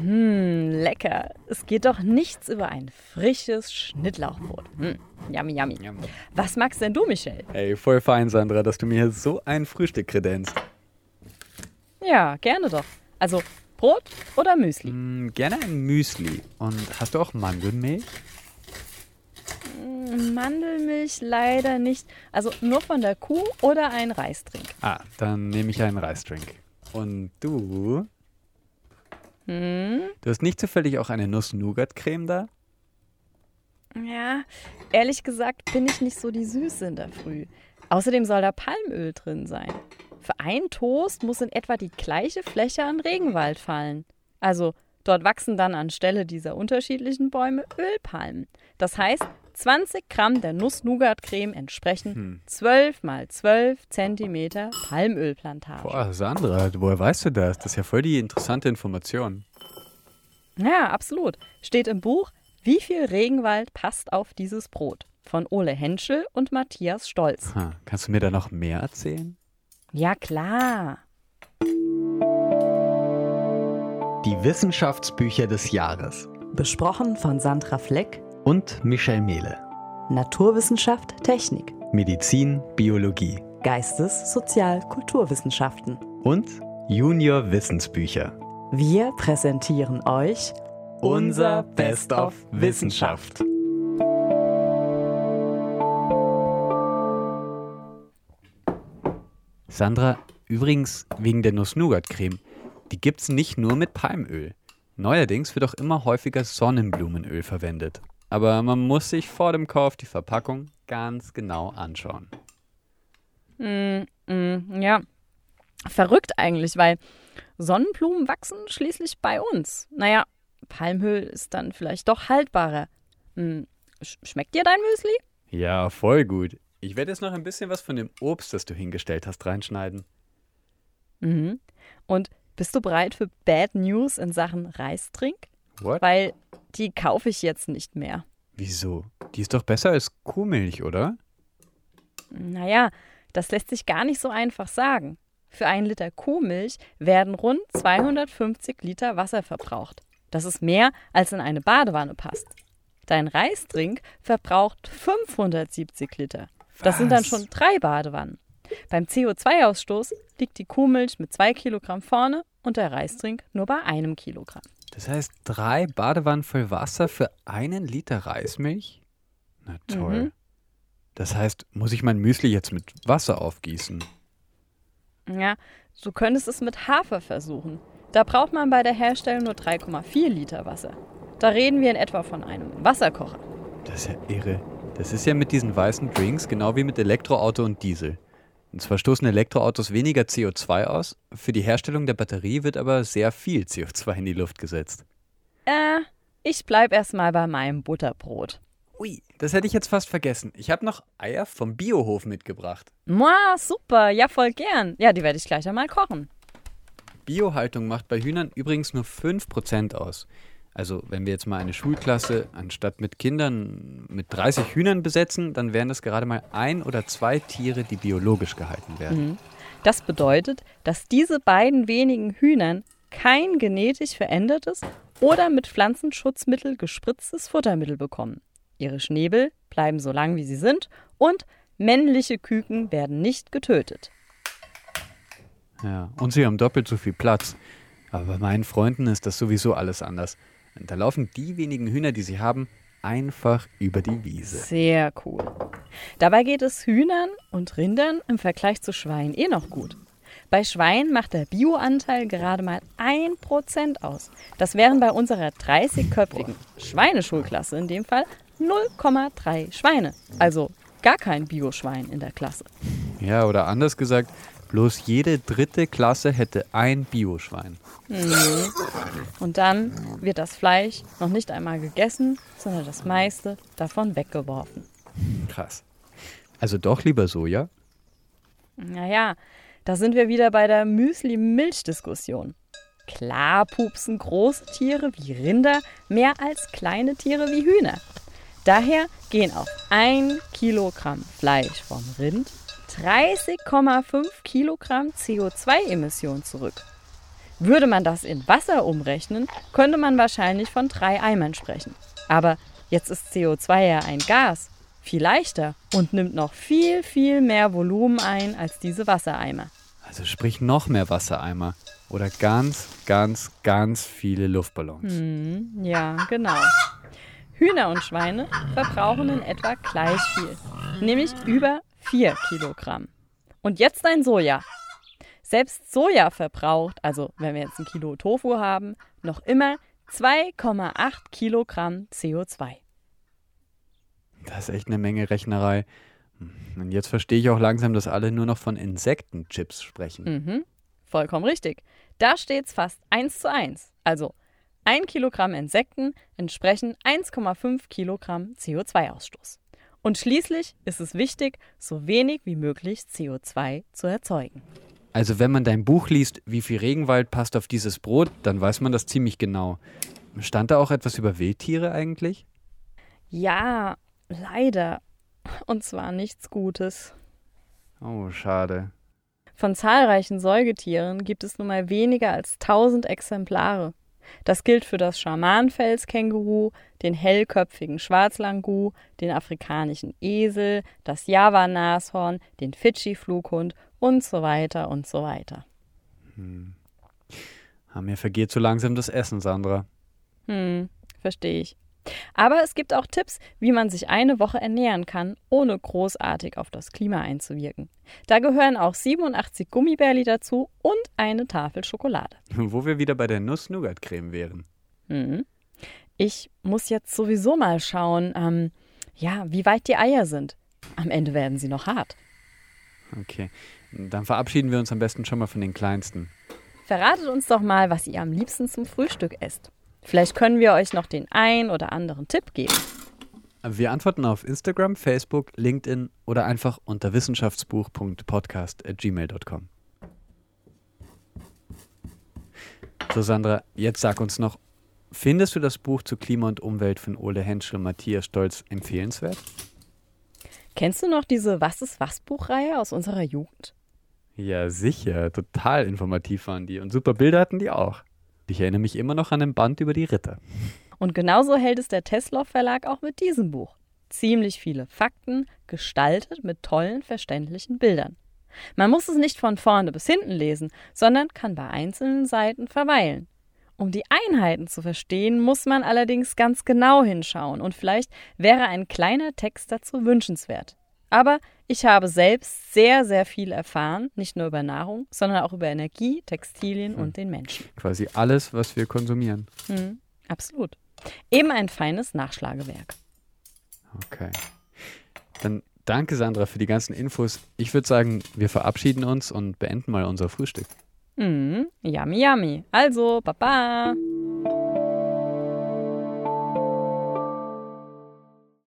Hm, lecker. Es geht doch nichts über ein frisches Schnittlauchbrot. Hm, yummy, yummy. Was magst denn du, Michelle? Ey, voll fein, Sandra, dass du mir hier so ein Frühstück kredenzt. Ja, gerne doch. Also Brot oder Müsli? Mm, gerne ein Müsli. Und hast du auch Mandelmilch? Mm, Mandelmilch leider nicht. Also nur von der Kuh oder ein Reisdrink. Ah, dann nehme ich einen Reisdrink. Und du? Hm? Du hast nicht zufällig auch eine Nuss-Nougat-Creme da? Ja, ehrlich gesagt bin ich nicht so die Süße in der Früh. Außerdem soll da Palmöl drin sein. Für einen Toast muss in etwa die gleiche Fläche an Regenwald fallen. Also dort wachsen dann anstelle dieser unterschiedlichen Bäume Ölpalmen. Das heißt, 20 Gramm der Nuss-Nougat-Creme entsprechen Hm. 12 mal 12 Zentimeter Palmölplantage. Boah, Sandra, woher weißt du das? Das ist ja voll die interessante Information. Ja, absolut. Steht im Buch, wie viel Regenwald passt auf dieses Brot? Von Ole Henschel und Matthias Stolz. Ha, kannst du mir da noch mehr erzählen? Ja, klar. Die Wissenschaftsbücher des Jahres. Besprochen von Sandra Fleck, Und Michel Mehle. Naturwissenschaft, Technik, Medizin, Biologie. Geistes-, Sozial-, Kulturwissenschaften. Und Junior Wissensbücher. Wir präsentieren euch Unser Best of Wissenschaft. Sandra, übrigens wegen der Nuss-Nougat-Creme. Die gibt's nicht nur mit Palmöl. Neuerdings wird auch immer häufiger Sonnenblumenöl verwendet. Aber man muss sich vor dem Kauf die Verpackung ganz genau anschauen. Mm, mm, ja, verrückt eigentlich, weil Sonnenblumen wachsen schließlich bei uns. Naja, Palmöl ist dann vielleicht doch haltbarer. Mm, sch- schmeckt dir dein Müsli? Ja, voll gut. Ich werde jetzt noch ein bisschen was von dem Obst, das du hingestellt hast, reinschneiden. Mhm. Und bist du bereit für Bad News in Sachen Reisdrink? What? Weil die kaufe ich jetzt nicht mehr. Wieso? Die ist doch besser als Kuhmilch, oder? Naja, das lässt sich gar nicht so einfach sagen. Für einen Liter Kuhmilch werden rund 250 Liter Wasser verbraucht. Das ist mehr, als in eine Badewanne passt. Dein Reisdrink verbraucht 570 Liter. Das sind dann Was? schon drei Badewannen. Beim CO2-Ausstoß liegt die Kuhmilch mit zwei Kilogramm vorne und der Reisdrink nur bei einem Kilogramm. Das heißt, drei Badewannen voll Wasser für einen Liter Reismilch? Na toll. Mhm. Das heißt, muss ich mein Müsli jetzt mit Wasser aufgießen? Ja, du könntest es mit Hafer versuchen. Da braucht man bei der Herstellung nur 3,4 Liter Wasser. Da reden wir in etwa von einem Wasserkocher. Das ist ja irre. Das ist ja mit diesen weißen Drinks genau wie mit Elektroauto und Diesel. Und zwar stoßen Elektroautos weniger CO2 aus, für die Herstellung der Batterie wird aber sehr viel CO2 in die Luft gesetzt. Äh, ich bleib erstmal bei meinem Butterbrot. Ui, das hätte ich jetzt fast vergessen. Ich habe noch Eier vom Biohof mitgebracht. Mua, super, ja voll gern. Ja, die werde ich gleich einmal kochen. Biohaltung macht bei Hühnern übrigens nur 5% aus. Also wenn wir jetzt mal eine Schulklasse anstatt mit Kindern mit 30 Hühnern besetzen, dann wären das gerade mal ein oder zwei Tiere, die biologisch gehalten werden. Das bedeutet, dass diese beiden wenigen Hühnern kein genetisch verändertes oder mit Pflanzenschutzmittel gespritztes Futtermittel bekommen. Ihre Schnäbel bleiben so lang, wie sie sind und männliche Küken werden nicht getötet. Ja, und sie haben doppelt so viel Platz. Aber bei meinen Freunden ist das sowieso alles anders. Da laufen die wenigen Hühner, die sie haben, einfach über die Wiese. Sehr cool. Dabei geht es Hühnern und Rindern im Vergleich zu Schweinen eh noch gut. Bei Schweinen macht der Bioanteil gerade mal 1% aus. Das wären bei unserer 30-köpfigen Schweineschulklasse in dem Fall 0,3 Schweine. Also gar kein Bioschwein in der Klasse. Ja, oder anders gesagt, bloß jede dritte Klasse hätte ein Bioschwein. Und dann wird das Fleisch noch nicht einmal gegessen, sondern das meiste davon weggeworfen. Krass. Also doch lieber Soja? Naja, da sind wir wieder bei der Müsli-Milch-Diskussion. Klar pupsen große Tiere wie Rinder mehr als kleine Tiere wie Hühner. Daher gehen auf ein Kilogramm Fleisch vom Rind 30,5 Kilogramm CO2-Emissionen zurück. Würde man das in Wasser umrechnen, könnte man wahrscheinlich von drei Eimern sprechen. Aber jetzt ist CO2 ja ein Gas, viel leichter und nimmt noch viel, viel mehr Volumen ein als diese Wassereimer. Also sprich noch mehr Wassereimer. Oder ganz, ganz, ganz viele Luftballons. Hm, ja, genau. Hühner und Schweine verbrauchen in etwa gleich viel, nämlich über 4 Kilogramm. Und jetzt ein Soja. Selbst Soja verbraucht, also wenn wir jetzt ein Kilo Tofu haben, noch immer 2,8 Kilogramm CO2. Das ist echt eine Menge Rechnerei. Und jetzt verstehe ich auch langsam, dass alle nur noch von Insektenchips sprechen. Mhm, vollkommen richtig. Da steht's fast 1 zu 1. Also 1 Kilogramm Insekten entsprechen 1,5 Kilogramm CO2-Ausstoß. Und schließlich ist es wichtig, so wenig wie möglich CO2 zu erzeugen. Also wenn man dein Buch liest, wie viel Regenwald passt auf dieses Brot, dann weiß man das ziemlich genau. Stand da auch etwas über Wildtiere eigentlich? Ja, leider. Und zwar nichts Gutes. Oh, schade. Von zahlreichen Säugetieren gibt es nun mal weniger als 1000 Exemplare. Das gilt für das Schamanfelskänguru, den hellköpfigen Schwarzlangu, den afrikanischen Esel, das Java-Nashorn, den Fidschi-Flughund und so weiter und so weiter. Hm. Ah, mir vergeht so langsam das Essen, Sandra. Hm, verstehe ich. Aber es gibt auch Tipps, wie man sich eine Woche ernähren kann, ohne großartig auf das Klima einzuwirken. Da gehören auch 87 Gummibärli dazu und eine Tafel Schokolade. Wo wir wieder bei der Nuss-Nougat-Creme wären. Mhm. Ich muss jetzt sowieso mal schauen, ähm, ja, wie weit die Eier sind. Am Ende werden sie noch hart. Okay, dann verabschieden wir uns am besten schon mal von den Kleinsten. Verratet uns doch mal, was ihr am liebsten zum Frühstück esst. Vielleicht können wir euch noch den ein oder anderen Tipp geben. Wir antworten auf Instagram, Facebook, LinkedIn oder einfach unter wissenschaftsbuch.podcast.gmail.com. So, Sandra, jetzt sag uns noch, findest du das Buch zu Klima und Umwelt von Ole Henschel und Matthias Stolz empfehlenswert? Kennst du noch diese Was ist was Buchreihe aus unserer Jugend? Ja, sicher. Total informativ waren die. Und super Bilder hatten die auch. Ich erinnere mich immer noch an den Band über die Ritter. Und genauso hält es der Tesla Verlag auch mit diesem Buch. Ziemlich viele Fakten, gestaltet mit tollen, verständlichen Bildern. Man muss es nicht von vorne bis hinten lesen, sondern kann bei einzelnen Seiten verweilen. Um die Einheiten zu verstehen, muss man allerdings ganz genau hinschauen und vielleicht wäre ein kleiner Text dazu wünschenswert. Aber ich habe selbst sehr, sehr viel erfahren, nicht nur über Nahrung, sondern auch über Energie, Textilien hm. und den Menschen. Quasi alles, was wir konsumieren. Hm, absolut. Eben ein feines Nachschlagewerk. Okay. Dann danke, Sandra, für die ganzen Infos. Ich würde sagen, wir verabschieden uns und beenden mal unser Frühstück. Mm, yummy, yummy. Also, Baba.